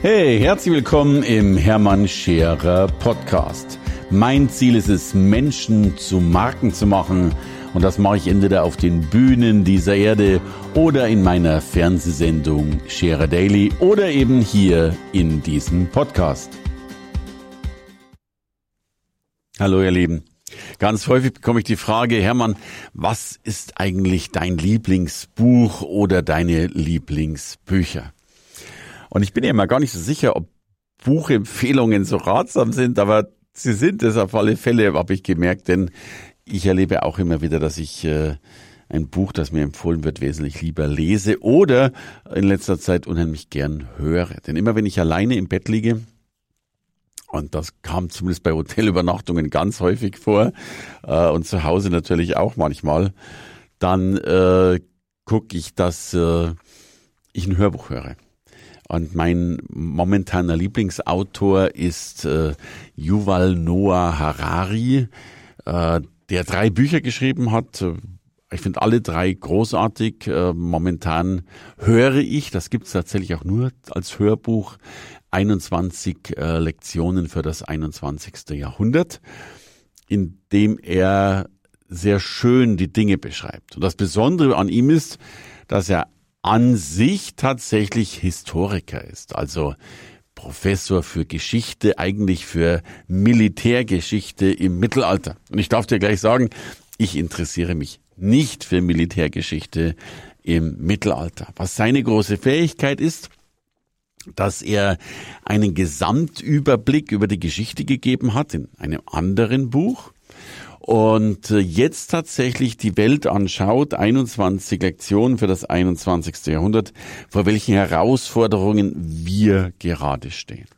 Hey, herzlich willkommen im Hermann Scherer Podcast. Mein Ziel ist es, Menschen zu Marken zu machen. Und das mache ich entweder auf den Bühnen dieser Erde oder in meiner Fernsehsendung Scherer Daily oder eben hier in diesem Podcast. Hallo ihr Lieben. Ganz häufig bekomme ich die Frage, Hermann, was ist eigentlich dein Lieblingsbuch oder deine Lieblingsbücher? Und ich bin ja immer gar nicht so sicher, ob Buchempfehlungen so ratsam sind, aber sie sind es auf alle Fälle, habe ich gemerkt, denn ich erlebe auch immer wieder, dass ich äh, ein Buch, das mir empfohlen wird, wesentlich lieber lese oder in letzter Zeit unheimlich gern höre. Denn immer wenn ich alleine im Bett liege, und das kam zumindest bei Hotelübernachtungen ganz häufig vor äh, und zu Hause natürlich auch manchmal, dann äh, gucke ich, dass äh, ich ein Hörbuch höre. Und mein momentaner Lieblingsautor ist äh, Yuval Noah Harari, äh, der drei Bücher geschrieben hat. Ich finde alle drei großartig. Äh, momentan höre ich, das gibt es tatsächlich auch nur als Hörbuch, 21 äh, Lektionen für das 21. Jahrhundert, in dem er sehr schön die Dinge beschreibt. Und das Besondere an ihm ist, dass er an sich tatsächlich Historiker ist, also Professor für Geschichte, eigentlich für Militärgeschichte im Mittelalter. Und ich darf dir gleich sagen, ich interessiere mich nicht für Militärgeschichte im Mittelalter. Was seine große Fähigkeit ist, dass er einen Gesamtüberblick über die Geschichte gegeben hat in einem anderen Buch und äh, jetzt tatsächlich die Welt anschaut, 21 Lektionen für das 21. Jahrhundert, vor welchen Herausforderungen wir gerade stehen.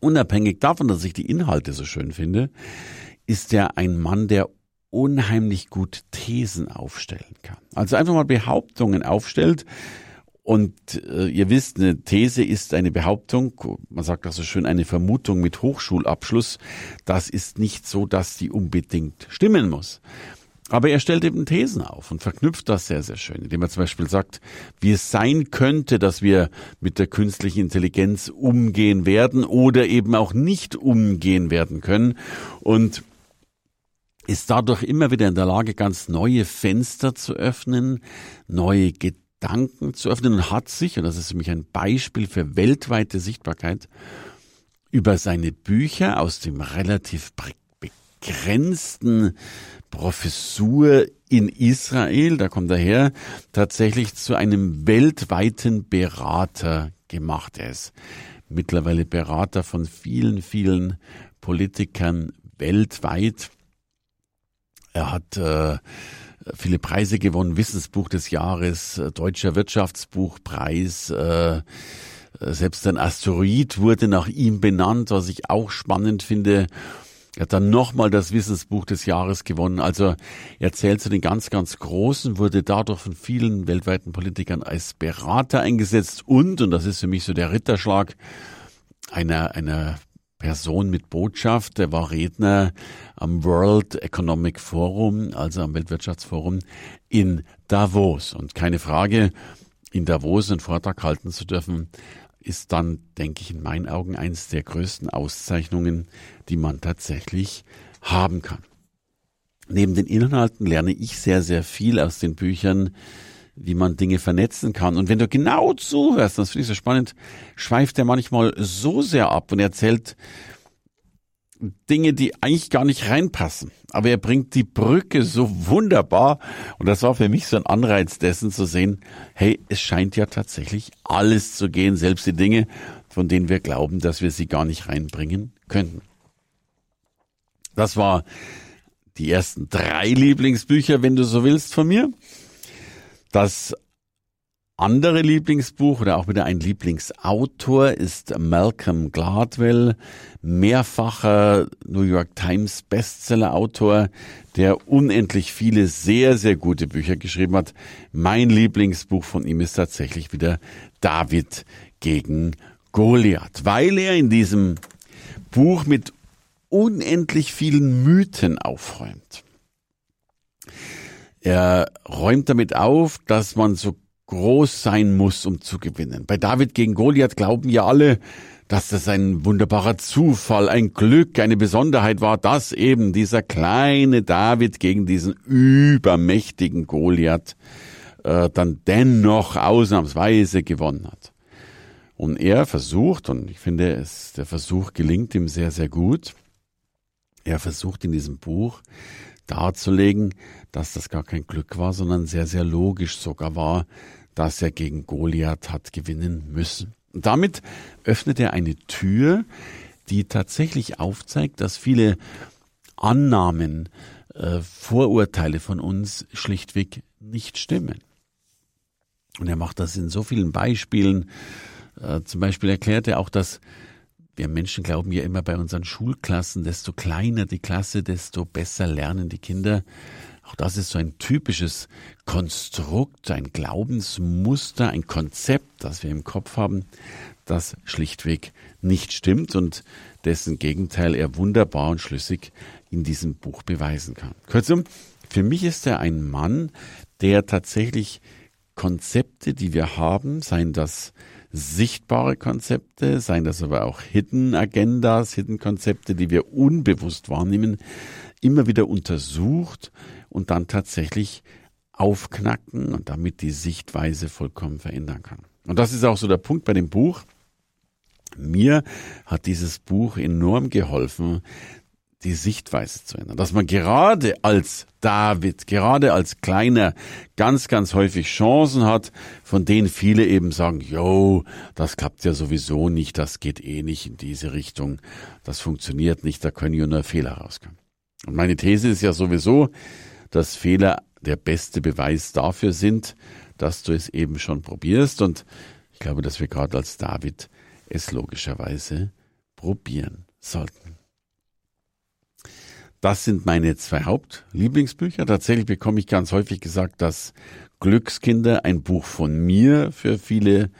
Unabhängig davon, dass ich die Inhalte so schön finde, ist er ein Mann, der unheimlich gut Thesen aufstellen kann. Also einfach mal Behauptungen aufstellt, und äh, ihr wisst, eine These ist eine Behauptung, man sagt auch so schön, eine Vermutung mit Hochschulabschluss. Das ist nicht so, dass die unbedingt stimmen muss. Aber er stellt eben Thesen auf und verknüpft das sehr, sehr schön, indem er zum Beispiel sagt, wie es sein könnte, dass wir mit der künstlichen Intelligenz umgehen werden oder eben auch nicht umgehen werden können. Und ist dadurch immer wieder in der Lage, ganz neue Fenster zu öffnen, neue Gedanken Gedanken zu öffnen und hat sich, und das ist für mich ein Beispiel für weltweite Sichtbarkeit, über seine Bücher aus dem relativ begrenzten Professur in Israel, da kommt er her, tatsächlich zu einem weltweiten Berater gemacht. Er ist mittlerweile Berater von vielen, vielen Politikern weltweit. Er hat äh, viele Preise gewonnen, Wissensbuch des Jahres, äh, Deutscher Wirtschaftsbuchpreis, äh, äh, selbst ein Asteroid wurde nach ihm benannt, was ich auch spannend finde. Er hat dann nochmal das Wissensbuch des Jahres gewonnen. Also er zählt zu den ganz, ganz Großen, wurde dadurch von vielen weltweiten Politikern als Berater eingesetzt und, und das ist für mich so der Ritterschlag, einer, einer Person mit Botschaft. Er war Redner am World Economic Forum, also am Weltwirtschaftsforum in Davos. Und keine Frage, in Davos einen Vortrag halten zu dürfen, ist dann, denke ich, in meinen Augen eines der größten Auszeichnungen, die man tatsächlich haben kann. Neben den Inhalten lerne ich sehr, sehr viel aus den Büchern wie man Dinge vernetzen kann. Und wenn du genau zuhörst, das finde ich so spannend, schweift er manchmal so sehr ab und erzählt Dinge, die eigentlich gar nicht reinpassen. Aber er bringt die Brücke so wunderbar. Und das war für mich so ein Anreiz dessen zu sehen, hey, es scheint ja tatsächlich alles zu gehen, selbst die Dinge, von denen wir glauben, dass wir sie gar nicht reinbringen könnten. Das war die ersten drei Lieblingsbücher, wenn du so willst, von mir. Das andere Lieblingsbuch oder auch wieder ein Lieblingsautor ist Malcolm Gladwell, mehrfacher New York Times Bestseller-Autor, der unendlich viele sehr, sehr gute Bücher geschrieben hat. Mein Lieblingsbuch von ihm ist tatsächlich wieder David gegen Goliath, weil er in diesem Buch mit unendlich vielen Mythen aufräumt. Er räumt damit auf, dass man so groß sein muss, um zu gewinnen. Bei David gegen Goliath glauben ja alle, dass das ein wunderbarer Zufall, ein Glück, eine Besonderheit war, dass eben dieser kleine David gegen diesen übermächtigen Goliath äh, dann dennoch ausnahmsweise gewonnen hat. Und er versucht, und ich finde, es, der Versuch gelingt ihm sehr, sehr gut, er versucht in diesem Buch darzulegen, dass das gar kein Glück war, sondern sehr, sehr logisch sogar war, dass er gegen Goliath hat gewinnen müssen. Und damit öffnet er eine Tür, die tatsächlich aufzeigt, dass viele Annahmen, äh, Vorurteile von uns schlichtweg nicht stimmen. Und er macht das in so vielen Beispielen. Äh, zum Beispiel erklärt er auch, dass wir Menschen glauben ja immer bei unseren Schulklassen, desto kleiner die Klasse, desto besser lernen die Kinder. Auch das ist so ein typisches Konstrukt, ein Glaubensmuster, ein Konzept, das wir im Kopf haben, das schlichtweg nicht stimmt und dessen Gegenteil er wunderbar und schlüssig in diesem Buch beweisen kann. Kurzum, für mich ist er ein Mann, der tatsächlich Konzepte, die wir haben, seien das sichtbare Konzepte, seien das aber auch Hidden Agendas, Hidden Konzepte, die wir unbewusst wahrnehmen, immer wieder untersucht und dann tatsächlich aufknacken und damit die Sichtweise vollkommen verändern kann. Und das ist auch so der Punkt bei dem Buch. Mir hat dieses Buch enorm geholfen, die Sichtweise zu ändern. Dass man gerade als David, gerade als Kleiner ganz, ganz häufig Chancen hat, von denen viele eben sagen, yo, das klappt ja sowieso nicht, das geht eh nicht in diese Richtung, das funktioniert nicht, da können ja nur Fehler rauskommen. Und meine These ist ja sowieso, dass Fehler der beste Beweis dafür sind, dass du es eben schon probierst. Und ich glaube, dass wir gerade als David es logischerweise probieren sollten. Das sind meine zwei Hauptlieblingsbücher. Tatsächlich bekomme ich ganz häufig gesagt, dass Glückskinder ein Buch von mir für viele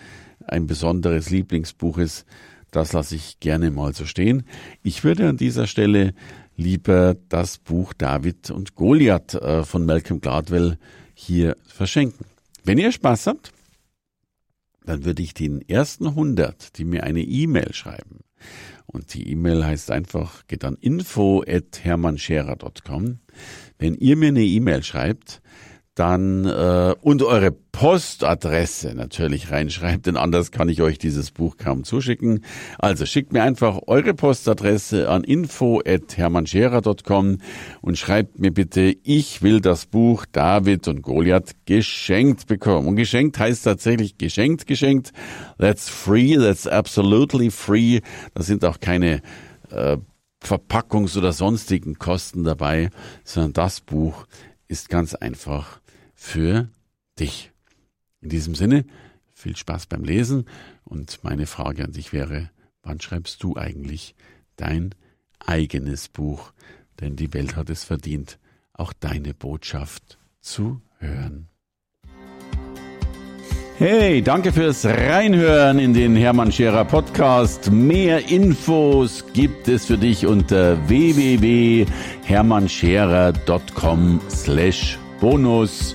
ein besonderes Lieblingsbuch ist. Das lasse ich gerne mal so stehen. Ich würde an dieser Stelle lieber das Buch David und Goliath äh, von Malcolm Gladwell hier verschenken. Wenn ihr Spaß habt, dann würde ich den ersten 100, die mir eine E-Mail schreiben, und die E-Mail heißt einfach, geht an info at hermannscherer.com. Wenn ihr mir eine E-Mail schreibt, dann äh, und eure Postadresse natürlich reinschreibt, denn anders kann ich euch dieses Buch kaum zuschicken. Also schickt mir einfach eure Postadresse an info@hermannscherer.com und schreibt mir bitte, ich will das Buch David und Goliath geschenkt bekommen. Und geschenkt heißt tatsächlich geschenkt, geschenkt. That's free, that's absolutely free. Da sind auch keine äh, Verpackungs- oder sonstigen Kosten dabei, sondern das Buch ist ganz einfach für dich. In diesem Sinne, viel Spaß beim Lesen und meine Frage an dich wäre, wann schreibst du eigentlich dein eigenes Buch? Denn die Welt hat es verdient, auch deine Botschaft zu hören. Hey, danke fürs Reinhören in den Hermann Scherer Podcast. Mehr Infos gibt es für dich unter www.hermannscherer.com slash bonus.